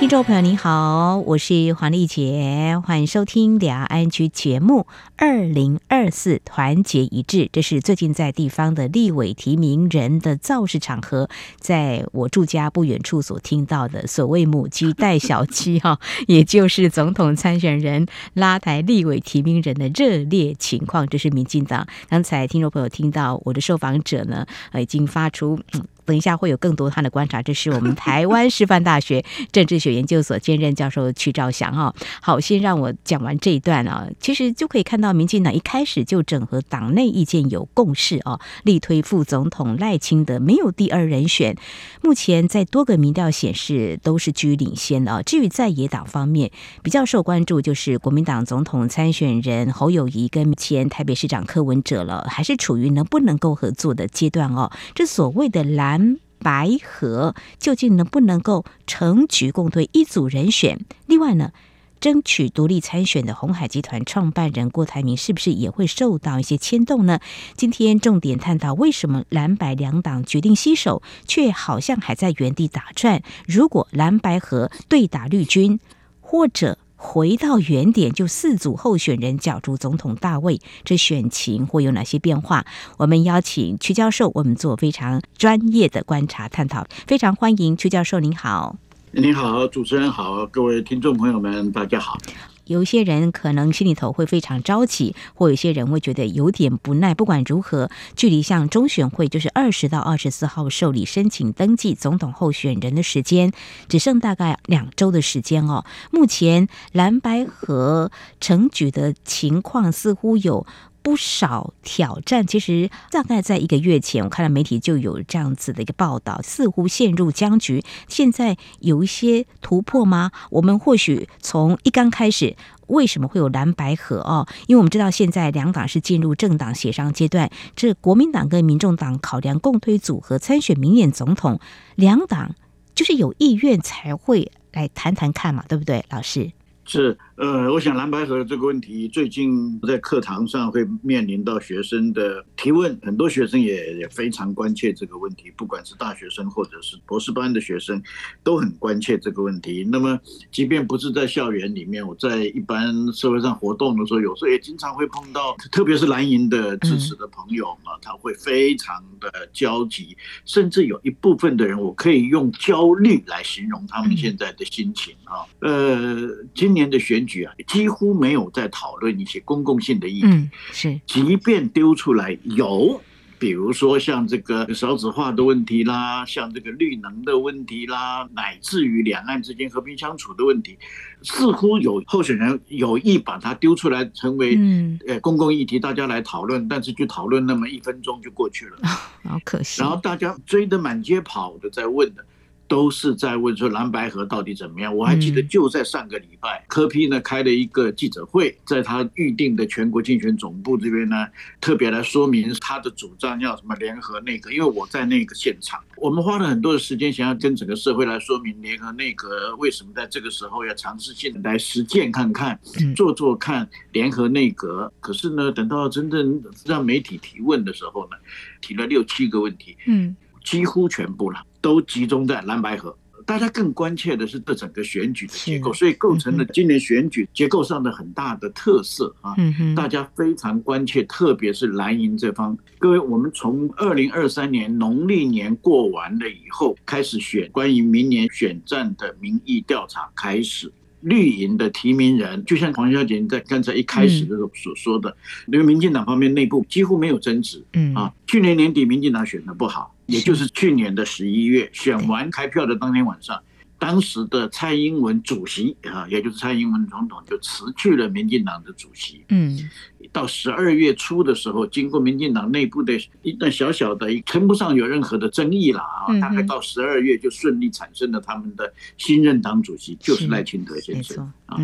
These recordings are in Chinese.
听众朋友您好，我是黄丽杰，欢迎收听两岸 ING 节目。二零二四团结一致，这是最近在地方的立委提名人的造势场合，在我住家不远处所听到的所谓母鸡带小鸡哈，也就是总统参选人拉抬立委提名人的热烈情况。这是民进党。刚才听众朋友听到我的受访者呢，呃已经发出。嗯等一下会有更多他的观察，这是我们台湾师范大学政治学研究所兼任教授曲兆祥哈。好，先让我讲完这一段啊，其实就可以看到，民进党一开始就整合党内意见有共识啊，力推副总统赖清德没有第二人选。目前在多个民调显示都是居于领先的啊。至于在野党方面，比较受关注就是国民党总统参选人侯友谊跟前台北市长柯文哲了，还是处于能不能够合作的阶段哦。这所谓的蓝。蓝白合究竟能不能够成局共推一组人选？另外呢，争取独立参选的鸿海集团创办人郭台铭是不是也会受到一些牵动呢？今天重点探讨为什么蓝白两党决定携手，却好像还在原地打转。如果蓝白合对打绿军，或者回到原点，就四组候选人角逐总统大位，这选情会有哪些变化？我们邀请曲教授，我们做非常专业的观察探讨，非常欢迎曲教授，您好。您好，主持人好，各位听众朋友们，大家好。有些人可能心里头会非常着急，或有些人会觉得有点不耐。不管如何，距离像中选会就是二十到二十四号受理申请登记总统候选人的时间，只剩大概两周的时间哦。目前蓝白和成举的情况似乎有不少挑战，其实大概在一个月前，我看到媒体就有这样子的一个报道，似乎陷入僵局。现在有一些突破吗？我们或许从一刚开始，为什么会有蓝白合哦？因为我们知道现在两党是进入政党协商阶段，这国民党跟民众党考量共推组合参选明年总统，两党就是有意愿才会来谈谈看嘛，对不对，老师？是。呃，我想蓝白河这个问题，最近在课堂上会面临到学生的提问，很多学生也也非常关切这个问题，不管是大学生或者是博士班的学生，都很关切这个问题。那么，即便不是在校园里面，我在一般社会上活动的时候，有时候也经常会碰到，特别是蓝营的支持的朋友嘛，他会非常的焦急，甚至有一部分的人，我可以用焦虑来形容他们现在的心情啊。呃，今年的选举。几乎没有在讨论一些公共性的议题，嗯，是，即便丢出来有，比如说像这个少子化的问题啦，像这个绿能的问题啦，乃至于两岸之间和平相处的问题，似乎有候选人有意把它丢出来成为呃公共议题，大家来讨论，但是就讨论那么一分钟就过去了，好可惜。然后大家追得满街跑的在问的。都是在问说蓝白河到底怎么样？我还记得就在上个礼拜，柯 P 呢开了一个记者会，在他预定的全国竞选总部这边呢，特别来说明他的主张要什么联合内阁。因为我在那个现场，我们花了很多的时间，想要跟整个社会来说明联合内阁为什么在这个时候要尝试性来实践看看，做做看联合内阁。可是呢，等到真正让媒体提问的时候呢，提了六七个问题，嗯，几乎全部了。都集中在蓝白河，大家更关切的是这整个选举的结构，所以构成了今年选举结构上的很大的特色啊。大家非常关切，特别是蓝营这方。各位，我们从二零二三年农历年过完了以后开始选，关于明年选战的民意调查开始。绿营的提名人，就像黄小姐在刚才一开始的时候所说的，因为民进党方面内部几乎没有争执，嗯啊，去年年底民进党选的不好，也就是去年的十一月选完开票的当天晚上。当时的蔡英文主席啊，也就是蔡英文总统就辞去了民进党的主席。嗯，到十二月初的时候，经过民进党内部的一段小小的，称不上有任何的争议了啊。大概到十二月就顺利产生了他们的新任党主席，就是赖清德先生啊。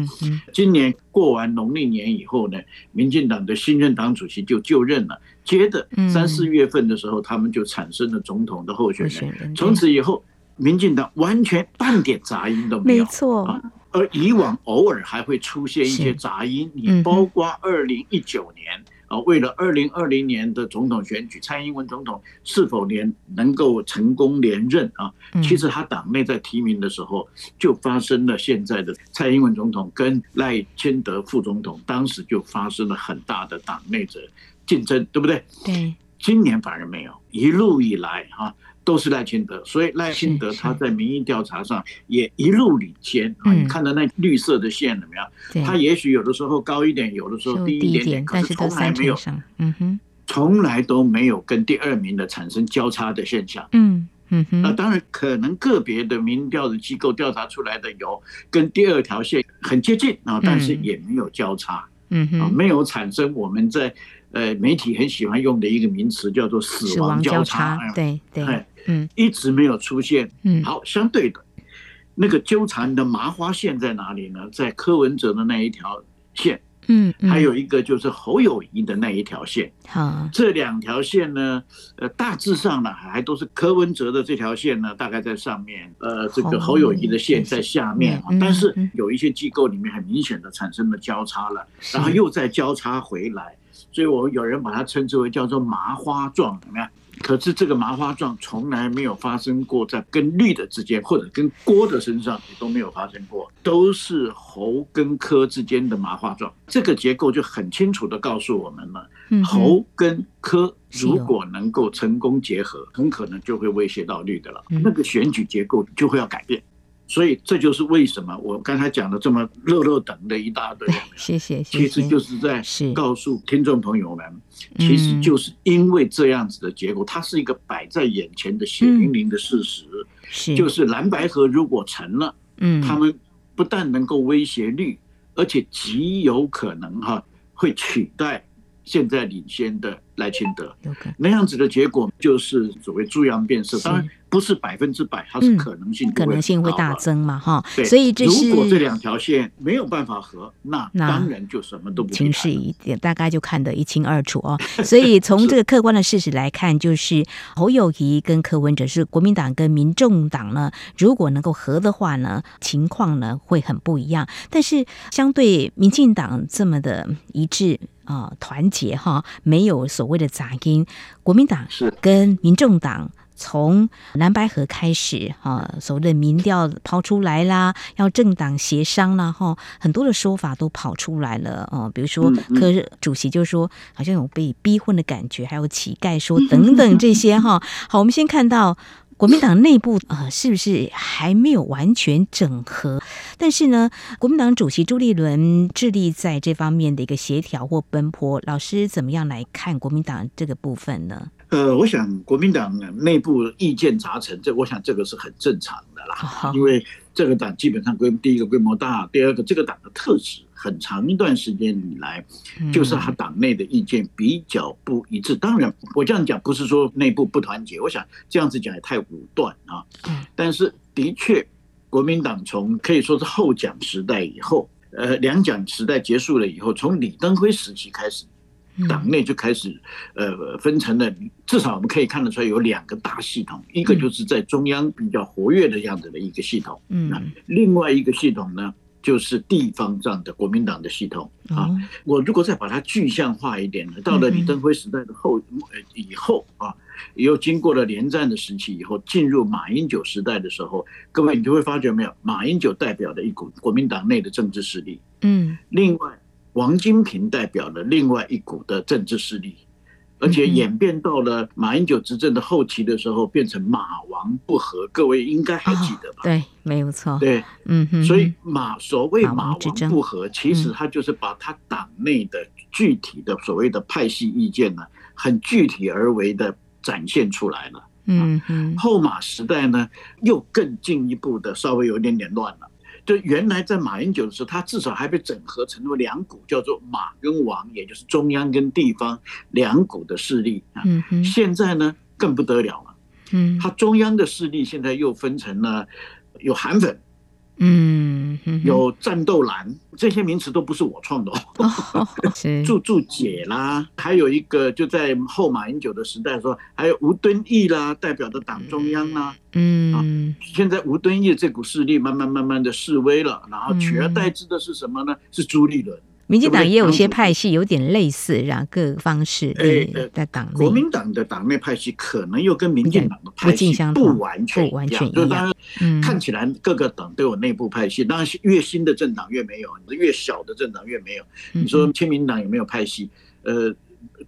今年过完农历年以后呢，民进党的新任党主席就就任了。接着三四月份的时候，他们就产生了总统的候选人。从此以后。民进党完全半点杂音都没有，没错，而以往偶尔还会出现一些杂音，你包括二零一九年啊，为了二零二零年的总统选举，蔡英文总统是否连能够成功连任啊？其实他党内在提名的时候就发生了现在的蔡英文总统跟赖清德副总统，当时就发生了很大的党内的竞争，对不对？对。今年反而没有，一路以来哈。都是赖清德，所以赖清德他在民意调查上也一路领先啊！你看到那绿色的线了没有？他也许有的时候高一点，有的时候低一点点，可是从来没有，嗯哼，从来都没有跟第二名的产生交叉的现象。嗯嗯哼，那当然可能个别的民调的机构调查出来的有跟第二条线很接近啊，但是也没有交叉，嗯哼，没有产生我们在呃媒体很喜欢用的一个名词叫做死亡交叉，对对。嗯，一直没有出现。嗯，好，相对的，那个纠缠的麻花线在哪里呢？在柯文哲的那一条线。嗯，还有一个就是侯友谊的那一条线。好，这两条线呢，呃，大致上呢，还都是柯文哲的这条线呢，大概在上面，呃，这个侯友谊的线在下面。但是有一些机构里面很明显的产生了交叉了，然后又再交叉回来，所以我有人把它称之为叫做麻花状，怎么样？可是这个麻花状从来没有发生过在跟绿的之间，或者跟郭的身上也都没有发生过，都是猴跟科之间的麻花状。这个结构就很清楚地告诉我们了：猴跟科如果能够成功结合，很可能就会威胁到绿的了，那个选举结构就会要改变。所以这就是为什么我刚才讲的这么热热等的一大堆，谢谢，其实就是在告诉听众朋友们，其实就是因为这样子的结果，它是一个摆在眼前的血淋淋的事实，是。就是蓝白河如果成了，嗯，他们不但能够威胁绿，而且极有可能哈会取代现在领先的赖清德，那样子的结果就是所谓猪羊变色，当然。不是百分之百，它是可能性，可能性会大增嘛，哈。对，所以这是如果这两条线没有办法合，那当然就什么都不清晰一点，大概就看得一清二楚哦。所以从这个客观的事实来看，就是侯友宜跟柯文哲是国民党跟民众党呢，如果能够合的话呢，情况呢会很不一样。但是相对民进党这么的一致啊，团结哈，没有所谓的杂音，国民党是跟民众党。从蓝白河开始，哈，所谓的民调抛出来啦，要政党协商啦，哈，很多的说法都跑出来了，哦，比如说柯主席就说好像有被逼婚的感觉，还有乞丐说 等等这些，哈。好，我们先看到国民党内部呃，是不是还没有完全整合？但是呢，国民党主席朱立伦致力在这方面的一个协调或奔波，老师怎么样来看国民党这个部分呢？呃，我想国民党内部意见杂陈，这我想这个是很正常的啦。因为这个党基本上规第一个规模大，第二个这个党的特质，很长一段时间以来，就是他党内的意见比较不一致。当然，我这样讲不是说内部不团结，我想这样子讲也太武断啊。但是的确，国民党从可以说是后蒋时代以后，呃，两蒋时代结束了以后，从李登辉时期开始。党内就开始，呃，分成了，至少我们可以看得出来有两个大系统，一个就是在中央比较活跃的样子的一个系统，嗯，另外一个系统呢，就是地方上的国民党的系统啊。我如果再把它具象化一点呢，到了李登辉时代的后以后啊，又经过了连战的时期以后，进入马英九时代的时候，各位你就会发觉没有，马英九代表的一股国民党内的政治势力，嗯，另外。王金平代表了另外一股的政治势力，而且演变到了马英九执政的后期的时候，变成马王不和。各位应该还记得吧？对，没有错。对，嗯哼。所以马所谓马王不和，其实他就是把他党内的具体的所谓的派系意见呢，很具体而为的展现出来了。嗯哼。后马时代呢，又更进一步的稍微有点点乱了。就原来在马英九的时候，他至少还被整合成为两股，叫做马跟王，也就是中央跟地方两股的势力啊。现在呢，更不得了了。嗯，他中央的势力现在又分成了有韩粉，嗯，有战斗蓝，这些名词都不是我创的哦。注注解啦，还有一个就在后马英九的时代说，还有吴敦义啦，代表的党中央啦。嗯，啊，现在吴敦义这股势力慢慢慢慢的示威了，然后取而代之的是什么呢？是朱立伦。民进党也有些派系有点类似，然后各方势力在党内。国民党的党内派系可能又跟民进党的派系不完全不完全一样，就当然看起来各个党都有内部派系，当然越新的政党越没有，越小的政党越没有。你说亲民党有没有派系？呃。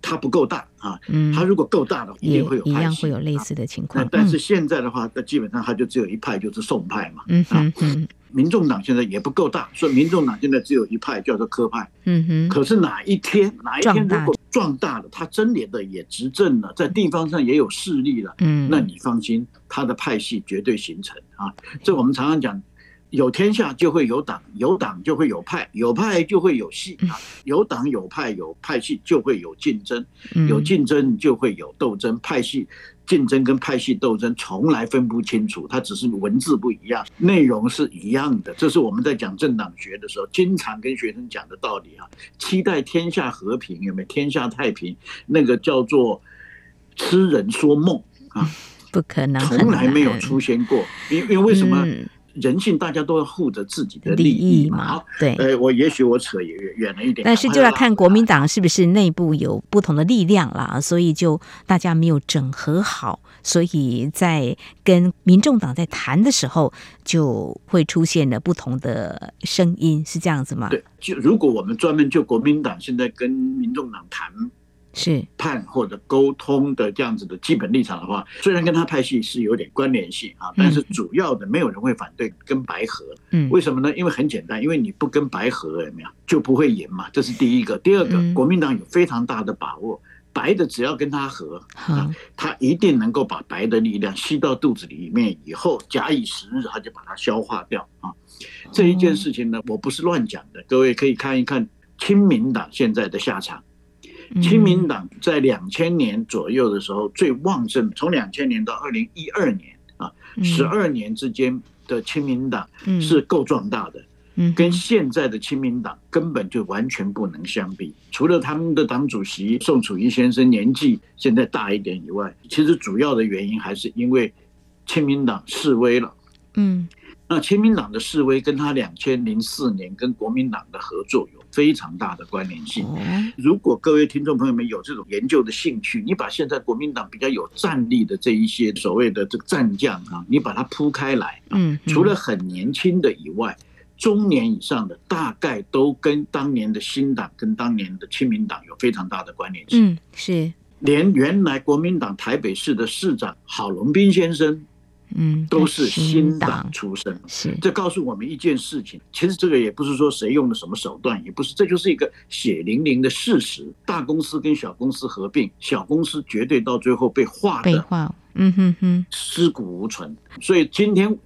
它不够大啊，它如果够大的话，一定会有一样会有类似的情况。但是现在的话，那基本上它就只有一派，就是宋派嘛。嗯哼，民众党现在也不够大，所以民众党现在只有一派，叫做科派。嗯哼。可是哪一天哪一天如果壮大了，他真连的也执政了，在地方上也有势力了，嗯，那你放心，他的派系绝对形成啊。这我们常常讲。有天下就会有党，有党就会有派，有派就会有系啊。有党有派有派系就会有竞争，有竞争就会有斗争。派系竞争跟派系斗争从来分不清楚，它只是文字不一样，内容是一样的。这是我们在讲政党学的时候经常跟学生讲的道理啊。期待天下和平，有没有天下太平？那个叫做痴人说梦啊，不可能，从来没有出现过。因因为为什么？人性，大家都要护着自己的利益嘛。对，呃，我也许我扯远远了一点。但是就要看国民党是不是内部有不同的力量啦，所以就大家没有整合好，所以在跟民众党在谈的时候，就会出现了不同的声音，是这样子吗？对，就如果我们专门就国民党现在跟民众党谈。是判或者沟通的这样子的基本立场的话，虽然跟他派系是有点关联性啊，但是主要的没有人会反对跟白合。嗯，为什么呢？因为很简单，因为你不跟白合，有没有就不会赢嘛。这是第一个。第二个，国民党有非常大的把握，白的只要跟他合，啊，他一定能够把白的力量吸到肚子里面，以后假以时日，他就把它消化掉啊。这一件事情呢，我不是乱讲的，各位可以看一看亲民党现在的下场。亲民党在两千年左右的时候最旺盛，从两千年到二零一二年啊，十二年之间的亲民党是够壮大的，跟现在的亲民党根本就完全不能相比。除了他们的党主席宋楚瑜先生年纪现在大一点以外，其实主要的原因还是因为亲民党示威了。嗯。那亲民党的示威跟他两千零四年跟国民党的合作有非常大的关联性。如果各位听众朋友们有这种研究的兴趣，你把现在国民党比较有战力的这一些所谓的这个战将啊，你把它铺开来，嗯，除了很年轻的以外，中年以上的大概都跟当年的新党跟当年的亲民党有非常大的关联性。嗯，是连原来国民党台北市的市长郝龙斌先生。嗯，都是新党出身，是这告诉我们一件事情。其实这个也不是说谁用了什么手段，也不是，这就是一个血淋淋的事实。大公司跟小公司合并，小公司绝对到最后被化的，嗯哼哼，尸骨无存。所以今天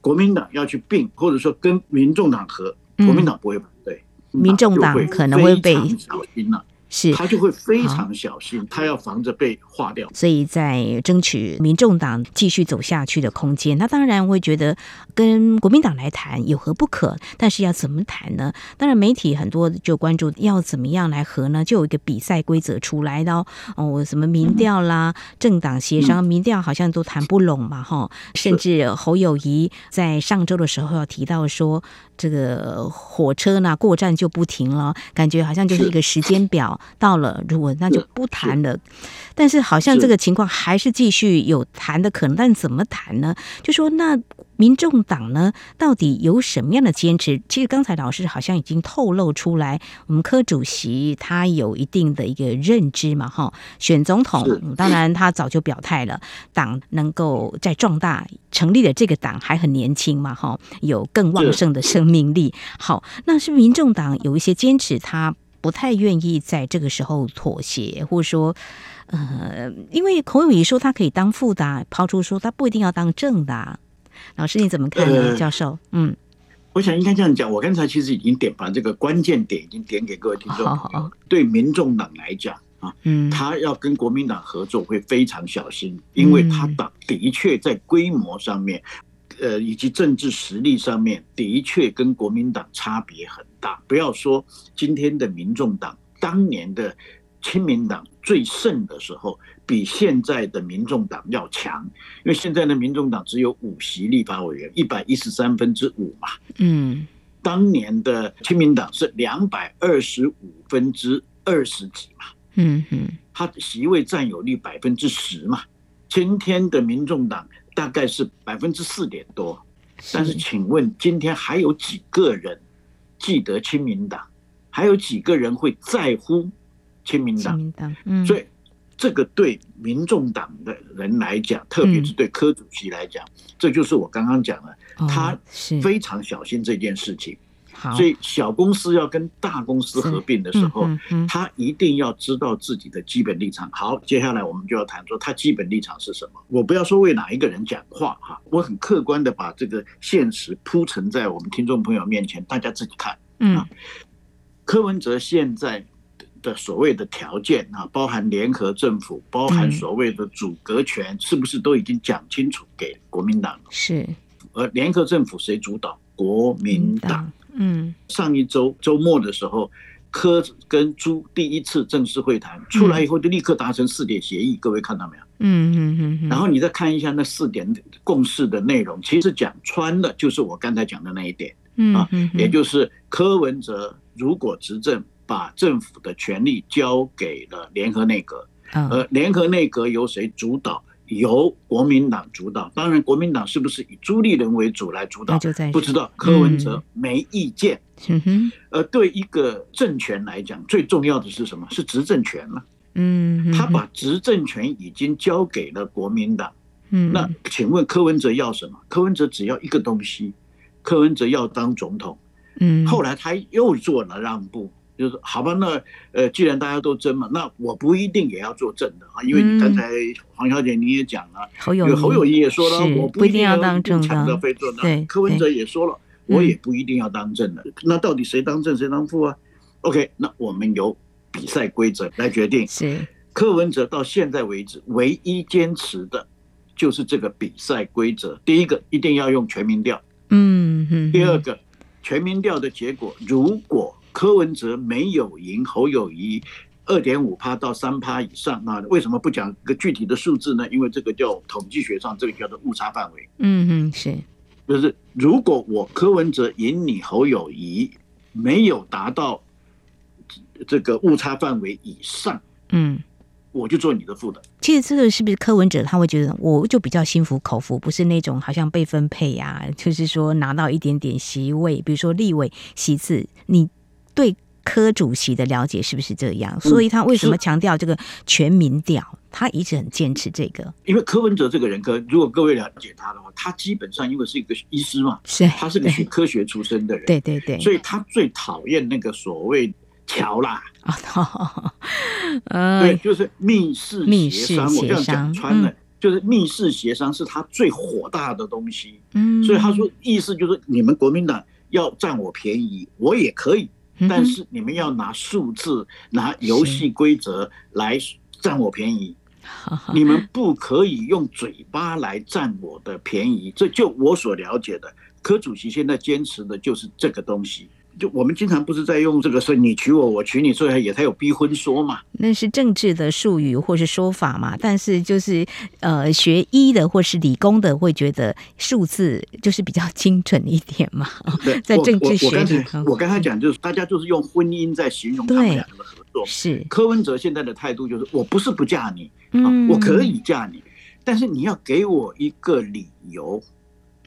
国民党要去并，或者说跟民众党合，国民党不会反对，民众党可能会被小心了。是，他就会非常小心，他要防着被划掉。所以在争取民众党继续走下去的空间，那当然会觉得跟国民党来谈有何不可？但是要怎么谈呢？当然媒体很多就关注要怎么样来和呢？就有一个比赛规则出来的哦，什么民调啦、政党协商，民调好像都谈不拢嘛，哈。甚至侯友谊在上周的时候要提到说，这个火车呢过站就不停了，感觉好像就是一个时间表。到了，如果那就不谈了。但是好像这个情况还是继续有谈的可能，但怎么谈呢？就说那民众党呢，到底有什么样的坚持？其实刚才老师好像已经透露出来，我们柯主席他有一定的一个认知嘛，哈，选总统，当然他早就表态了，党能够在壮大，成立的这个党还很年轻嘛，哈，有更旺盛的生命力。好，那是民众党有一些坚持，他。不太愿意在这个时候妥协，或者说，呃，因为孔友仪说他可以当副的，抛出说他不一定要当正的。老师你怎么看呢？呃、教授，嗯，我想应该这样讲。我刚才其实已经点把这个关键点已经点给各位听众。好好对民众党来讲啊，嗯，他要跟国民党合作会非常小心，因为他党的确在规模上面。呃，以及政治实力上面，的确跟国民党差别很大。不要说今天的民众党，当年的亲民党最盛的时候，比现在的民众党要强。因为现在的民众党只有五席立法委员，一百一十三分之五嘛。嗯，当年的亲民党是两百二十五分之二十几嘛。嗯哼，他的席位占有率百分之十嘛。今天的民众党。大概是百分之四点多，但是请问今天还有几个人记得亲民党？还有几个人会在乎亲民党？嗯，所以这个对民众党的人来讲，特别是对柯主席来讲，这就是我刚刚讲的，他非常小心这件事情。所以小公司要跟大公司合并的时候，他一定要知道自己的基本立场。好，接下来我们就要谈说他基本立场是什么。我不要说为哪一个人讲话哈，我很客观的把这个现实铺陈在我们听众朋友面前，大家自己看。嗯，柯文哲现在的所谓的条件啊，包含联合政府，包含所谓的组阁权，是不是都已经讲清楚给国民党了？是。而联合政府谁主导？国民党。嗯，上一周周末的时候，柯跟朱第一次正式会谈出来以后，就立刻达成四点协议。各位看到没有？嗯嗯嗯。然后你再看一下那四点共识的内容，其实讲穿了就是我刚才讲的那一点。嗯啊，也就是柯文哲如果执政，把政府的权力交给了联合内阁，而联合内阁由谁主导？由国民党主导，当然国民党是不是以朱立伦为主来主导，不知道。柯文哲没意见。嗯哼。而对一个政权来讲，最重要的是什么？是执政权了。嗯。他把执政权已经交给了国民党。嗯。那请问柯文哲要什么？柯文哲只要一个东西，柯文哲要当总统。嗯。后来他又做了让步。就是好吧，那呃，既然大家都争嘛，那我不一定也要做正的啊，因为刚才黄小姐你也讲了，侯友侯友谊也说了，我不一定要当正的，对，柯文哲也说了，我也不一定要当正的，那到底谁当正谁当副啊？OK，那我们由比赛规则来决定。是柯文哲到现在为止唯一坚持的就是这个比赛规则。第一个一定要用全民调，嗯嗯。第二个全民调的结果如果。柯文哲没有赢侯友谊二点五趴到三趴以上，那为什么不讲个具体的数字呢？因为这个叫统计学上，这个叫做误差范围。嗯嗯，是，就是如果我柯文哲赢你侯友谊没有达到这个误差范围以上，嗯，我就做你的副的。其实这个是不是柯文哲他会觉得我就比较心服口服，不是那种好像被分配呀、啊，就是说拿到一点点席位，比如说立委席次，你。对柯主席的了解是不是这样？所以他为什么强调这个全民调？他一直很坚持这个。因为柯文哲这个人，科如果各位了解他的话，他基本上因为是一个医师嘛，是，他是个学科学出身的人，对对对，所以他最讨厌那个所谓桥啦对，就是密室协商。我这样讲穿了，就是密室协商是他最火大的东西。嗯，所以他说意思就是你们国民党要占我便宜，我也可以。但是你们要拿数字、拿游戏规则来占我便宜，你们不可以用嘴巴来占我的便宜。这就我所了解的，柯主席现在坚持的就是这个东西。就我们经常不是在用这个说你娶我，我娶你，所以也才有逼婚说嘛。那是政治的术语或是说法嘛。但是就是呃，学医的或是理工的会觉得数字就是比较精准一点嘛。对，在政治学里，我，我刚才讲就是大家就是用婚姻在形容他们两个的合作。是柯文哲现在的态度就是我不是不嫁你，嗯，我可以嫁你，但是你要给我一个理由。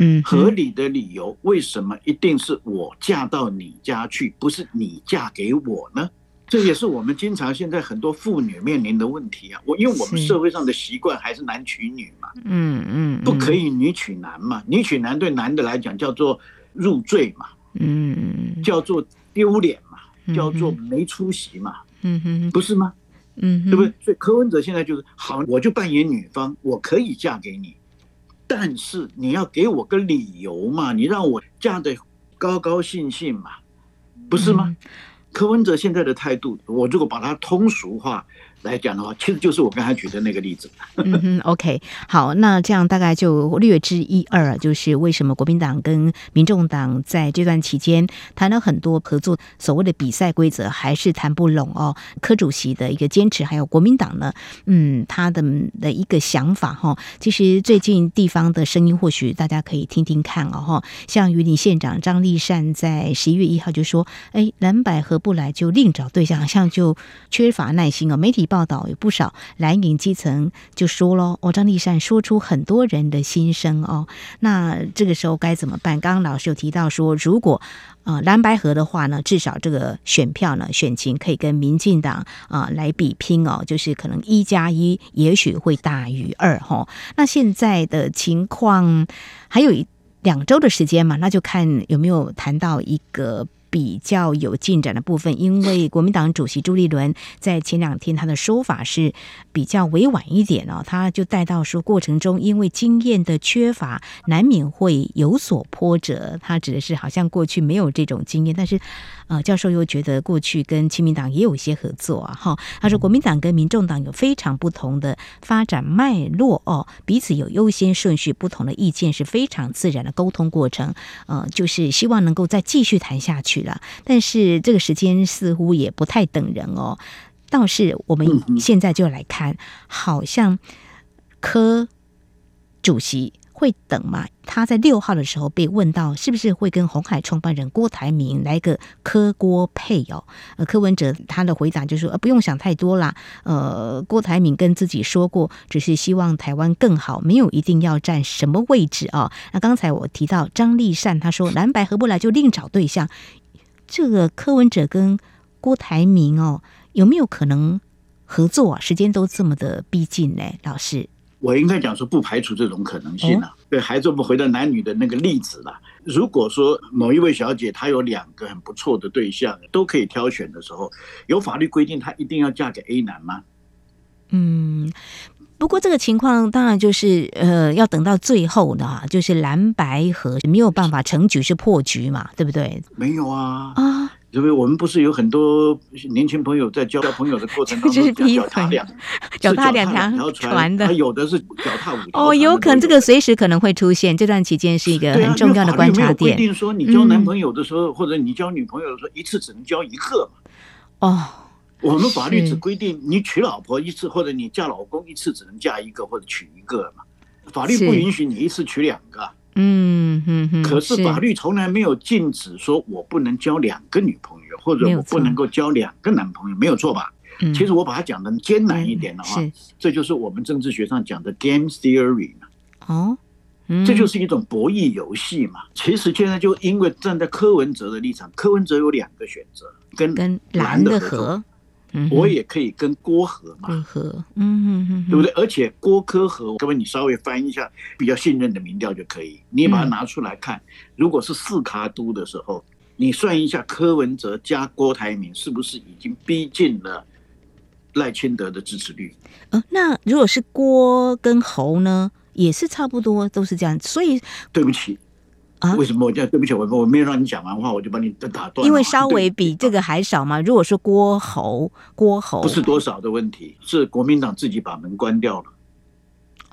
嗯，合理的理由，为什么一定是我嫁到你家去，不是你嫁给我呢？这也是我们经常现在很多妇女面临的问题啊。我因为我们社会上的习惯还是男娶女嘛，嗯嗯，不可以女娶男嘛，女娶男对男的来讲叫做入赘嘛，嗯，叫做丢脸嘛，叫做没出息嘛，嗯哼，不是吗？嗯，对不对？所以柯文哲现在就是好，我就扮演女方，我可以嫁给你。但是你要给我个理由嘛，你让我嫁得高高兴兴嘛，不是吗？柯文哲现在的态度，我如果把它通俗化，来讲的话，其实就是我刚才举的那个例子。嗯哼，OK，好，那这样大概就略知一二，就是为什么国民党跟民众党在这段期间谈了很多合作，所谓的比赛规则还是谈不拢哦。柯主席的一个坚持，还有国民党呢，嗯，他的的一个想法哈。其实最近地方的声音，或许大家可以听听看哦哈。像云林县长张丽善在十一月一号就说：“哎，蓝百合不来就另找对象，好像就缺乏耐心哦。”媒体报道有不少蓝营基层就说了：“哦，张丽善说出很多人的心声哦。”那这个时候该怎么办？刚刚老师有提到说，如果啊，蓝白合的话呢，至少这个选票呢，选情可以跟民进党啊来比拼哦，就是可能一加一也许会大于二哈。那现在的情况还有一两周的时间嘛，那就看有没有谈到一个。比较有进展的部分，因为国民党主席朱立伦在前两天他的说法是比较委婉一点哦，他就带到说过程中因为经验的缺乏，难免会有所波折。他指的是好像过去没有这种经验，但是呃，教授又觉得过去跟亲民党也有一些合作啊。哈，他说国民党跟民众党有非常不同的发展脉络哦，彼此有优先顺序，不同的意见是非常自然的沟通过程。呃，就是希望能够再继续谈下去。了，但是这个时间似乎也不太等人哦。倒是我们现在就来看，好像柯主席会等吗？他在六号的时候被问到，是不是会跟红海创办人郭台铭来个柯郭配哦？呃，柯文哲他的回答就是说，呃，不用想太多啦。呃，郭台铭跟自己说过，只是希望台湾更好，没有一定要占什么位置啊。那刚才我提到张丽善，他说蓝白合不来就另找对象。这个柯文哲跟郭台铭哦，有没有可能合作啊？时间都这么的逼近呢，老师。我应该讲说不排除这种可能性了。哦、对，还是我们回到男女的那个例子了。如果说某一位小姐她有两个很不错的对象，都可以挑选的时候，有法律规定她一定要嫁给 A 男吗？嗯。不过这个情况当然就是呃，要等到最后的哈，就是蓝白合没有办法成局是破局嘛，对不对？没有啊啊！因为我们不是有很多年轻朋友在交朋友的过程当中，脚踏两脚踏两条船的，有的是脚踏五条。哦，有可能这个随时可能会出现。这段期间是一个很重要的观察点。规定说你交男朋友的时候，嗯、或者你交女朋友的时候，一次只能交一个嘛。哦。我们法律只规定你娶老婆一次，或者你嫁老公一次只能嫁一个或者娶一个嘛。法律不允许你一次娶两个。嗯嗯嗯。可是法律从来没有禁止说我不能交两个女朋友，或者我不能够交两个男朋友，没有错吧？其实我把它讲的艰难一点的话，这就是我们政治学上讲的 game theory 嘛。哦，这就是一种博弈游戏嘛。其实现在就因为站在柯文哲的立场，柯文哲有两个选择，跟跟蓝的合。我也可以跟郭和嘛，合，嗯嗯对不对？而且郭柯合，各位你稍微翻一下比较信任的民调就可以，你把它拿出来看。如果是四卡都的时候，你算一下柯文哲加郭台铭是不是已经逼近了赖清德的支持率？呃，那如果是郭跟侯呢，也是差不多都是这样。所以对不起。啊，为什么我这样？对不起，我我没有让你讲完话，我就把你打断。因为稍微比这个还少嘛。如果说郭侯，郭侯不是多少的问题，是国民党自己把门关掉了。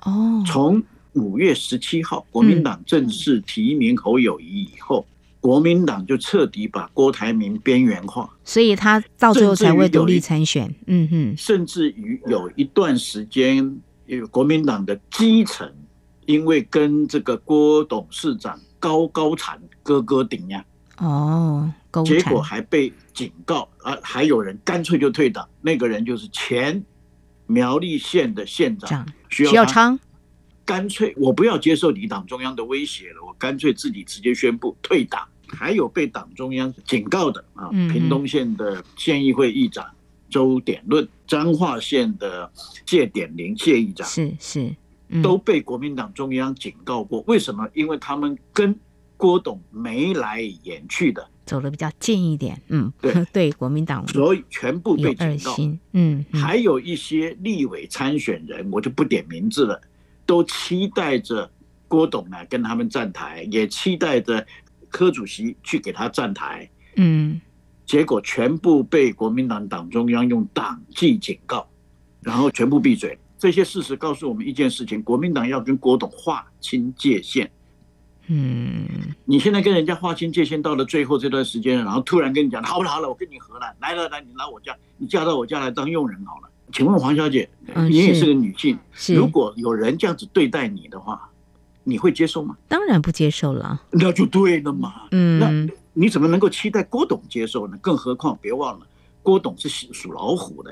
哦，从五月十七号国民党正式提名侯友谊以后，嗯、国民党就彻底把郭台铭边缘化，所以他到最后才会独立参选。嗯哼，甚至于有一段时间，有国民党的基层因为跟这个郭董事长。高高产哥哥顶呀！哦，结果还被警告啊！还有人干脆就退党，那个人就是前苗栗县的县长徐耀昌。干脆我不要接受你党中央的威胁了，我干脆自己直接宣布退党。还有被党中央警告的啊，屏东县的县议会议长周典论，彰化县的谢典林谢议长是是。都被国民党中央警告过，为什么？因为他们跟郭董眉来眼去的，走的比较近一点。嗯，对 对，国民党所以全部被警告。嗯，还有一些立委参选人，我就不点名字了，都期待着郭董呢跟他们站台，也期待着柯主席去给他站台。嗯，结果全部被国民党党中央用党纪警告。然后全部闭嘴。这些事实告诉我们一件事情：国民党要跟郭董划清界限。嗯，你现在跟人家划清界限，到了最后这段时间，然后突然跟你讲，好了好了，我跟你和了，来了来，你来我家，你嫁到我家来当佣人好了。请问黄小姐，你也是个女性，如果有人这样子对待你的话，你会接受吗？当然不接受了，那就对了嘛。嗯，那你怎么能够期待郭董接受呢？更何况，别忘了，郭董是属老虎的。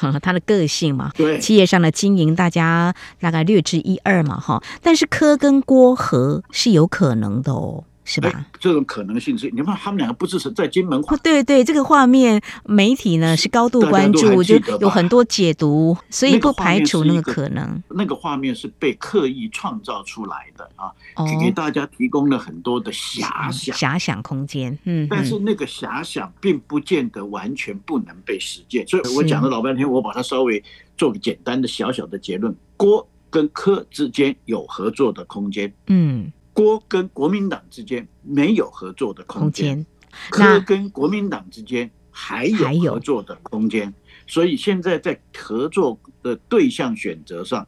他的个性嘛，对，企业上的经营，大家大概略知一二嘛，哈。但是柯跟郭合是有可能的哦。是吧？这种可能性是，你看他们两个不支持在金门。对对，这个画面媒体呢是高度关注，就有很多解读，所以不排除那个可能。那个画面是被刻意创造出来的啊，给大家提供了很多的遐想、遐想空间。嗯，但是那个遐想并不见得完全不能被实践。所以我讲了老半天，我把它稍微做个简单的小小的结论：郭跟柯之间有合作的空间。嗯。郭跟国民党之间没有合作的空间，柯跟国民党之间还有合作的空间，所以现在在合作的对象选择上，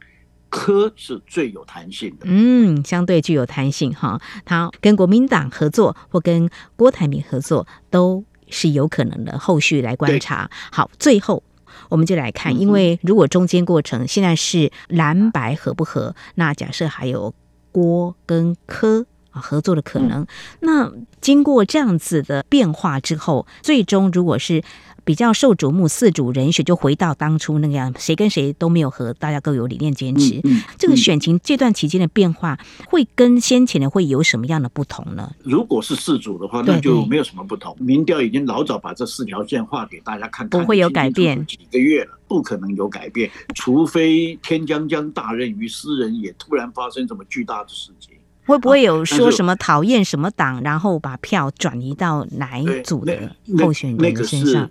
科是最有弹性的。嗯，相对具有弹性哈，他跟国民党合作或跟郭台铭合作都是有可能的。后续来观察。好，最后我们就来看，因为如果中间过程现在是蓝白合不合，那假设还有。郭跟柯啊合作的可能，那经过这样子的变化之后，最终如果是比较受瞩目四组人选，就回到当初那个样，谁跟谁都没有和，大家各有理念坚持。这个选情这段期间的变化，会跟先前的会有什么样的不同呢？如果是四组的话，那就没有什么不同。民调已经老早把这四条线画给大家看看，不会有改变。几个月了，不可能有改变，除非天将降大任于斯人也，突然发生什么巨大的事情。会不会有说什么讨厌什么党，然后把票转移到哪一组的候选人的身上？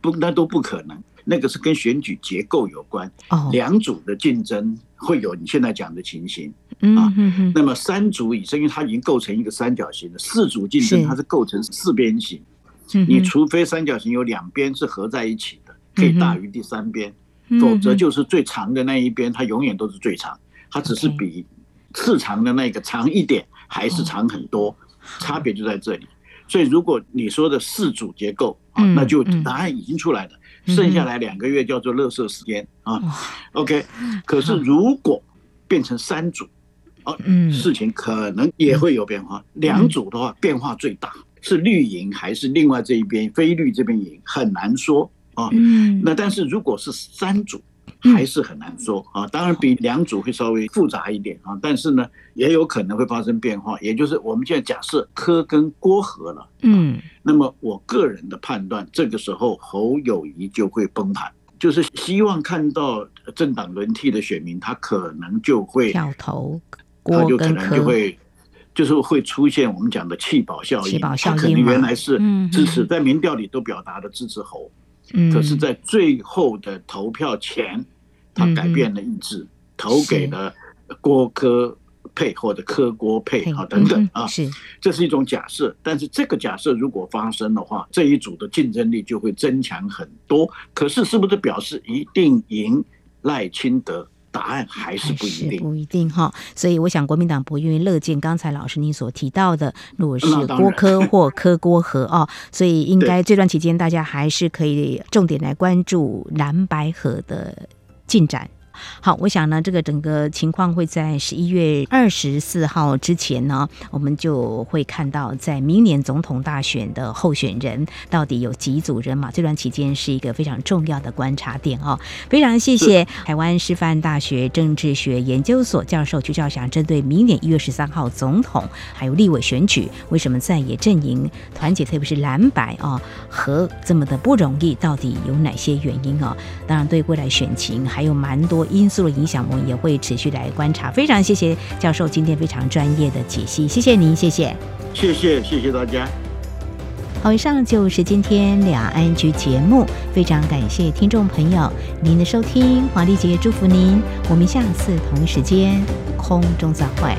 不，那都不可能。那个是跟选举结构有关。哦，两组的竞争会有你现在讲的情形。嗯嗯。那么三组以上，因为它已经构成一个三角形了。四组竞争它是构成四边形。你除非三角形有两边是合在一起的，可以大于第三边，否则就是最长的那一边，它永远都是最长。它只是比次长的那个长一点，还是长很多，差别就在这里。所以，如果你说的四组结构啊，那就答案已经出来了。剩下来两个月叫做乐色时间啊。OK，可是如果变成三组，哦，事情可能也会有变化。两组的话，变化最大是绿营还是另外这一边非绿这边赢，很难说啊。那但是如果是三组。还是很难说啊，当然比两组会稍微复杂一点啊，但是呢，也有可能会发生变化。也就是我们现在假设柯跟郭合了，嗯，那么我个人的判断，这个时候侯友谊就会崩盘，就是希望看到政党轮替的选民，他可能就会跳头，他就可能就会就是会出现我们讲的弃保效应，他可能原来是支持，在民调里都表达的支持侯。可是，在最后的投票前，他改变了意志，投给了郭科配或者柯郭配啊等等啊，是，这是一种假设。但是这个假设如果发生的话，这一组的竞争力就会增强很多。可是，是不是表示一定赢赖清德？答案还是不一定，不一定哈。所以我想，国民党不愿意乐见刚才老师您所提到的，如果是郭科或科郭和啊，所以应该这段期间大家还是可以重点来关注蓝白河的进展。好，我想呢，这个整个情况会在十一月二十四号之前呢，我们就会看到在明年总统大选的候选人到底有几组人马。这段期间是一个非常重要的观察点哦。非常谢谢台湾师范大学政治学研究所教授曲兆祥，针对明年一月十三号总统还有立委选举，为什么在野阵营团结，特别是蓝白啊和这么的不容易，到底有哪些原因啊？当然，对未来选情还有蛮多。因素的影响，我们也会持续来观察。非常谢谢教授今天非常专业的解析，谢谢您，谢谢，谢谢，谢谢大家。好，以上就是今天两岸 ING 节目，非常感谢听众朋友您的收听，华丽姐祝福您，我们下次同一时间空中再会。